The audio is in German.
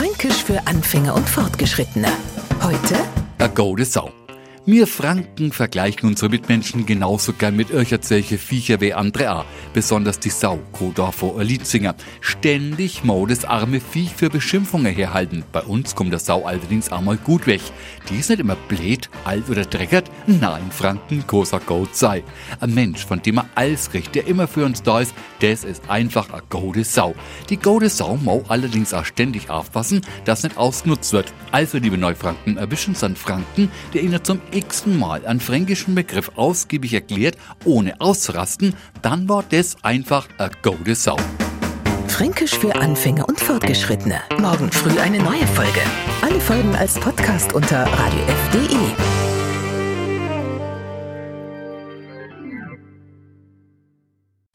Fränkisch für Anfänger und Fortgeschrittene. Heute A gode Sau. Wir Franken vergleichen unsere Mitmenschen genauso gern mit irgendwelche Viecher wie andere auch. Besonders die Sau, Kodor vor Lietzinger. Ständig mau das arme Viech für Beschimpfungen herhalten. Bei uns kommt der Sau allerdings einmal gut weg. Die ist nicht immer blöd, alt oder dreckert. Nein, Franken, großer Goat sei. Ein Mensch, von dem er alles kriegt, der immer für uns da ist, das ist einfach a gode Sau. Die gode Sau mau allerdings auch ständig aufpassen, dass nicht ausgenutzt wird. Also, liebe Neufranken, erwischen Sie einen Franken, der Ihnen zum x-ten Mal einen fränkischen Begriff ausgiebig erklärt, ohne auszurasten, dann war das einfach a gode Sau. Fränkisch für Anfänger und Fortgeschrittene. Morgen früh eine neue Folge. Alle Folgen als Podcast unter radiof.de.